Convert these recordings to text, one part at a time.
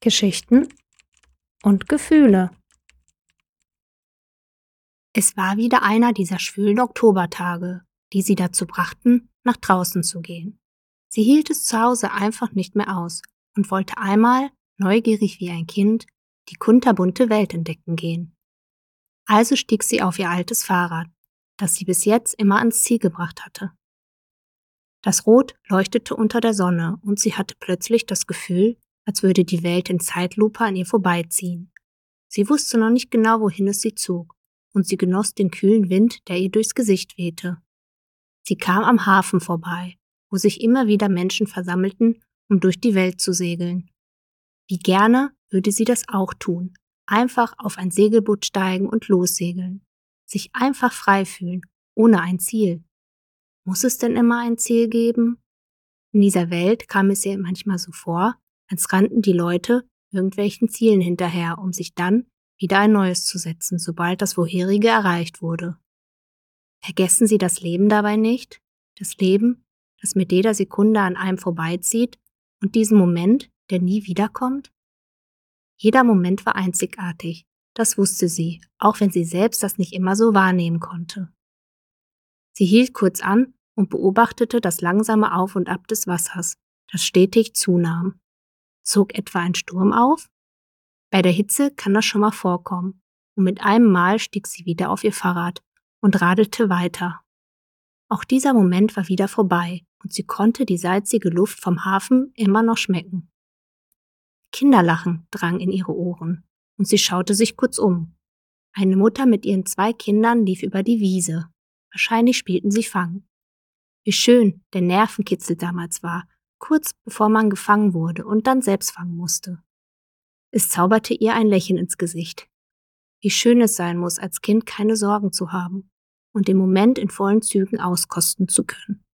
Geschichten und Gefühle. Es war wieder einer dieser schwülen Oktobertage, die sie dazu brachten, nach draußen zu gehen. Sie hielt es zu Hause einfach nicht mehr aus und wollte einmal, neugierig wie ein Kind, die kunterbunte Welt entdecken gehen. Also stieg sie auf ihr altes Fahrrad, das sie bis jetzt immer ans Ziel gebracht hatte. Das Rot leuchtete unter der Sonne und sie hatte plötzlich das Gefühl, als würde die Welt in Zeitlupe an ihr vorbeiziehen. Sie wusste noch nicht genau, wohin es sie zog, und sie genoss den kühlen Wind, der ihr durchs Gesicht wehte. Sie kam am Hafen vorbei, wo sich immer wieder Menschen versammelten, um durch die Welt zu segeln. Wie gerne würde sie das auch tun, einfach auf ein Segelboot steigen und lossegeln, sich einfach frei fühlen, ohne ein Ziel. Muss es denn immer ein Ziel geben? In dieser Welt kam es ihr manchmal so vor, als rannten die Leute irgendwelchen Zielen hinterher, um sich dann wieder ein neues zu setzen, sobald das vorherige erreicht wurde. Vergessen Sie das Leben dabei nicht, das Leben, das mit jeder Sekunde an einem vorbeizieht und diesen Moment, der nie wiederkommt? Jeder Moment war einzigartig, das wusste sie, auch wenn sie selbst das nicht immer so wahrnehmen konnte. Sie hielt kurz an und beobachtete das langsame Auf und Ab des Wassers, das stetig zunahm. Zog etwa ein Sturm auf? Bei der Hitze kann das schon mal vorkommen, und mit einem Mal stieg sie wieder auf ihr Fahrrad und radelte weiter. Auch dieser Moment war wieder vorbei, und sie konnte die salzige Luft vom Hafen immer noch schmecken. Kinderlachen drang in ihre Ohren, und sie schaute sich kurz um. Eine Mutter mit ihren zwei Kindern lief über die Wiese. Wahrscheinlich spielten sie Fang. Wie schön der Nervenkitzel damals war, kurz bevor man gefangen wurde und dann selbst fangen musste. Es zauberte ihr ein Lächeln ins Gesicht. Wie schön es sein muss, als Kind keine Sorgen zu haben und den Moment in vollen Zügen auskosten zu können.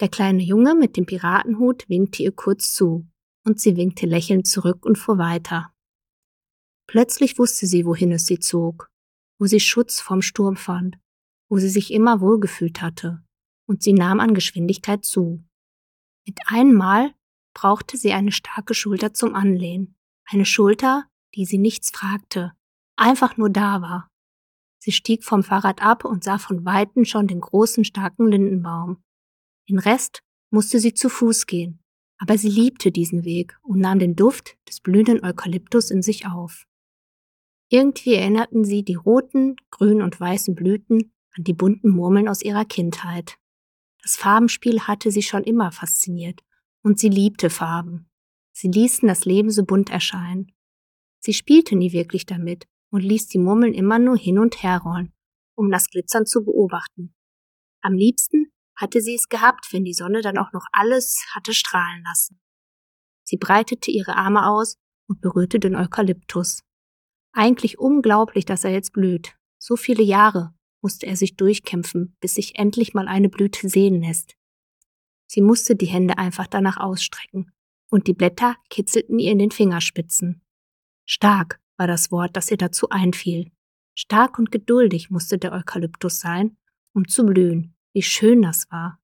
Der kleine Junge mit dem Piratenhut winkte ihr kurz zu, und sie winkte lächelnd zurück und fuhr weiter. Plötzlich wusste sie, wohin es sie zog, wo sie Schutz vom Sturm fand, wo sie sich immer wohlgefühlt hatte, und sie nahm an Geschwindigkeit zu. Mit einem Mal brauchte sie eine starke Schulter zum Anlehnen, eine Schulter, die sie nichts fragte, einfach nur da war. Sie stieg vom Fahrrad ab und sah von weitem schon den großen, starken Lindenbaum. Den Rest musste sie zu Fuß gehen, aber sie liebte diesen Weg und nahm den Duft des blühenden Eukalyptus in sich auf. Irgendwie erinnerten sie die roten, grünen und weißen Blüten an die bunten Murmeln aus ihrer Kindheit. Das Farbenspiel hatte sie schon immer fasziniert und sie liebte Farben. Sie ließen das Leben so bunt erscheinen. Sie spielte nie wirklich damit und ließ die Murmeln immer nur hin und her rollen, um das Glitzern zu beobachten. Am liebsten hatte sie es gehabt, wenn die Sonne dann auch noch alles hatte strahlen lassen. Sie breitete ihre Arme aus und berührte den Eukalyptus. Eigentlich unglaublich, dass er jetzt blüht. So viele Jahre musste er sich durchkämpfen, bis sich endlich mal eine Blüte sehen lässt. Sie musste die Hände einfach danach ausstrecken, und die Blätter kitzelten ihr in den Fingerspitzen. Stark war das Wort, das ihr dazu einfiel. Stark und geduldig musste der Eukalyptus sein, um zu blühen. Wie schön das war.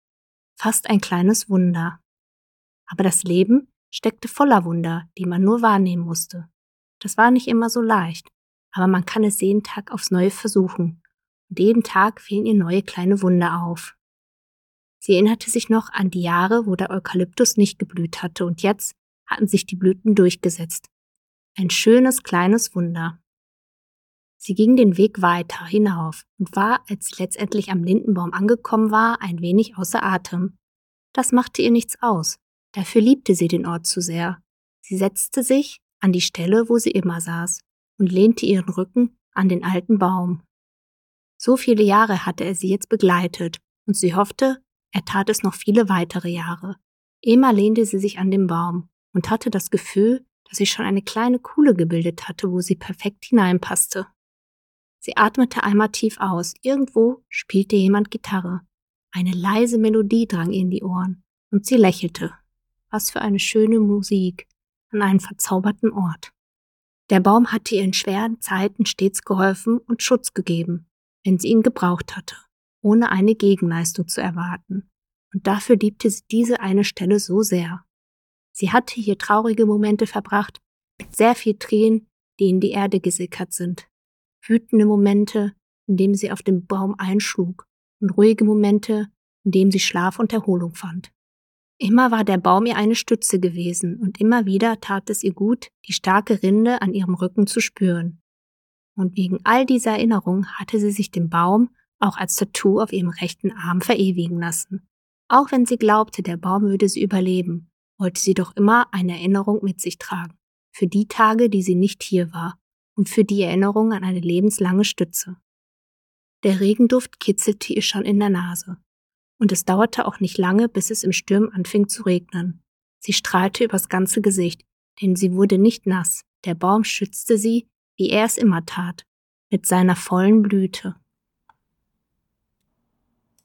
Fast ein kleines Wunder. Aber das Leben steckte voller Wunder, die man nur wahrnehmen musste. Das war nicht immer so leicht, aber man kann es jeden Tag aufs Neue versuchen. Und jeden Tag fielen ihr neue kleine Wunder auf. Sie erinnerte sich noch an die Jahre, wo der Eukalyptus nicht geblüht hatte, und jetzt hatten sich die Blüten durchgesetzt. Ein schönes kleines Wunder. Sie ging den Weg weiter hinauf und war, als sie letztendlich am Lindenbaum angekommen war, ein wenig außer Atem. Das machte ihr nichts aus. Dafür liebte sie den Ort zu sehr. Sie setzte sich an die Stelle, wo sie immer saß, und lehnte ihren Rücken an den alten Baum. So viele Jahre hatte er sie jetzt begleitet, und sie hoffte, er tat es noch viele weitere Jahre. Immer lehnte sie sich an den Baum und hatte das Gefühl, dass sie schon eine kleine Kuhle gebildet hatte, wo sie perfekt hineinpasste. Sie atmete einmal tief aus. Irgendwo spielte jemand Gitarre. Eine leise Melodie drang ihr in die Ohren, und sie lächelte. Was für eine schöne Musik an einem verzauberten Ort. Der Baum hatte ihr in schweren Zeiten stets geholfen und Schutz gegeben, wenn sie ihn gebraucht hatte ohne eine Gegenleistung zu erwarten. Und dafür liebte sie diese eine Stelle so sehr. Sie hatte hier traurige Momente verbracht, mit sehr viel Tränen, die in die Erde gesickert sind. Wütende Momente, in denen sie auf den Baum einschlug und ruhige Momente, in denen sie Schlaf und Erholung fand. Immer war der Baum ihr eine Stütze gewesen und immer wieder tat es ihr gut, die starke Rinde an ihrem Rücken zu spüren. Und wegen all dieser Erinnerungen hatte sie sich den Baum auch als Tattoo auf ihrem rechten Arm verewigen lassen. Auch wenn sie glaubte, der Baum würde sie überleben, wollte sie doch immer eine Erinnerung mit sich tragen. Für die Tage, die sie nicht hier war und für die Erinnerung an eine lebenslange Stütze. Der Regenduft kitzelte ihr schon in der Nase. Und es dauerte auch nicht lange, bis es im Sturm anfing zu regnen. Sie strahlte übers ganze Gesicht, denn sie wurde nicht nass. Der Baum schützte sie, wie er es immer tat, mit seiner vollen Blüte.